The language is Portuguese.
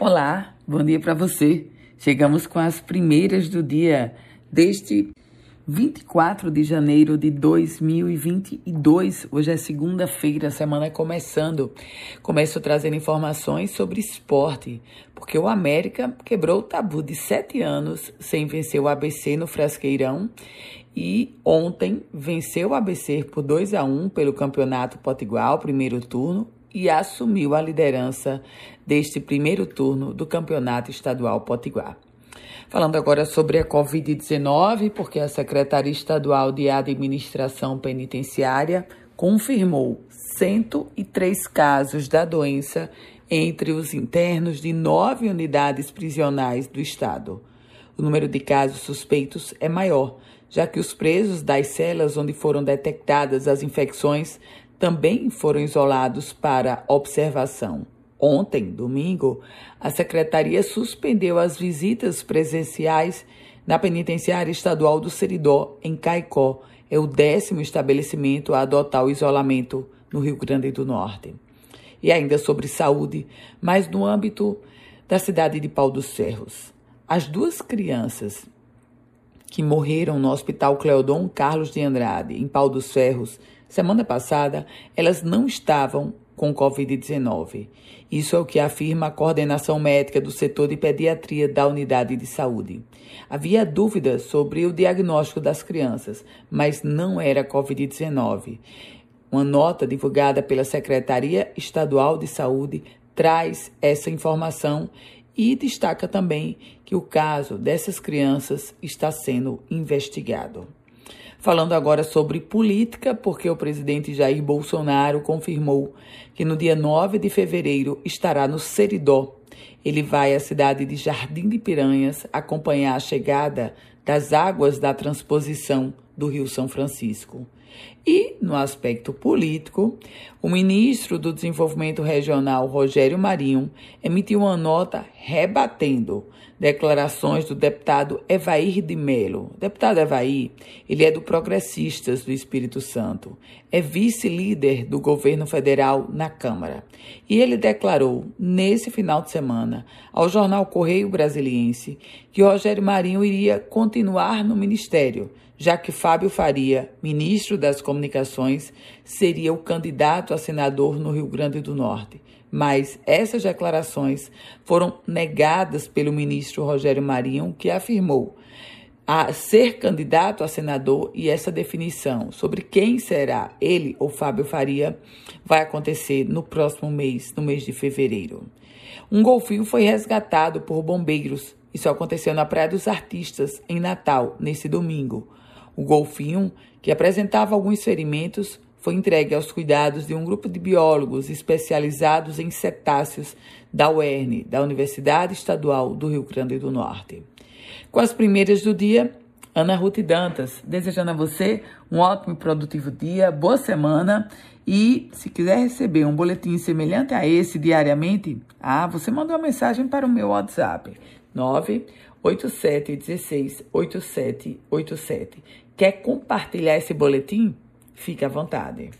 Olá, bom dia para você. Chegamos com as primeiras do dia deste 24 de janeiro de 2022. Hoje é segunda-feira, a semana é começando. Começo trazendo informações sobre esporte, porque o América quebrou o tabu de sete anos sem vencer o ABC no Frasqueirão e ontem venceu o ABC por 2 a 1 pelo Campeonato Potiguar, primeiro turno, e assumiu a liderança deste primeiro turno do Campeonato Estadual Potiguar. Falando agora sobre a Covid-19, porque a Secretaria Estadual de Administração Penitenciária confirmou 103 casos da doença entre os internos de nove unidades prisionais do Estado. O número de casos suspeitos é maior, já que os presos das celas onde foram detectadas as infecções também foram isolados para observação. Ontem, domingo, a secretaria suspendeu as visitas presenciais na penitenciária estadual do Seridó, em Caicó. É o décimo estabelecimento a adotar o isolamento no Rio Grande do Norte. E ainda sobre saúde, mas no âmbito da cidade de Pau dos Ferros. As duas crianças que morreram no Hospital Cleodon Carlos de Andrade, em Pau dos Ferros, Semana passada, elas não estavam com Covid-19. Isso é o que afirma a coordenação médica do setor de pediatria da unidade de saúde. Havia dúvidas sobre o diagnóstico das crianças, mas não era Covid-19. Uma nota divulgada pela Secretaria Estadual de Saúde traz essa informação e destaca também que o caso dessas crianças está sendo investigado. Falando agora sobre política, porque o presidente Jair Bolsonaro confirmou que no dia 9 de fevereiro estará no Seridó. Ele vai à cidade de Jardim de Piranhas acompanhar a chegada das águas da transposição do Rio São Francisco. E, no aspecto político, o ministro do Desenvolvimento Regional, Rogério Marinho, emitiu uma nota rebatendo declarações do deputado Evair de Melo. deputado Evair, ele é do Progressistas do Espírito Santo, é vice-líder do governo federal na Câmara. E ele declarou, nesse final de semana, ao jornal Correio Brasiliense, que Rogério Marinho iria continuar no ministério, já que Fábio Faria, ministro das Comunicações, seria o candidato a senador no Rio Grande do Norte mas essas declarações foram negadas pelo ministro Rogério Marinho, que afirmou a ser candidato a senador e essa definição sobre quem será ele ou Fábio Faria vai acontecer no próximo mês, no mês de fevereiro. Um golfinho foi resgatado por bombeiros. Isso aconteceu na Praia dos Artistas, em Natal, nesse domingo. O golfinho, que apresentava alguns ferimentos, foi entregue aos cuidados de um grupo de biólogos especializados em cetáceos da UERN, da Universidade Estadual do Rio Grande do Norte. Com as primeiras do dia, Ana Ruth Dantas, desejando a você um ótimo e produtivo dia, boa semana e se quiser receber um boletim semelhante a esse diariamente, ah, você manda uma mensagem para o meu WhatsApp 98716 8787. Quer compartilhar esse boletim? Fique à vontade.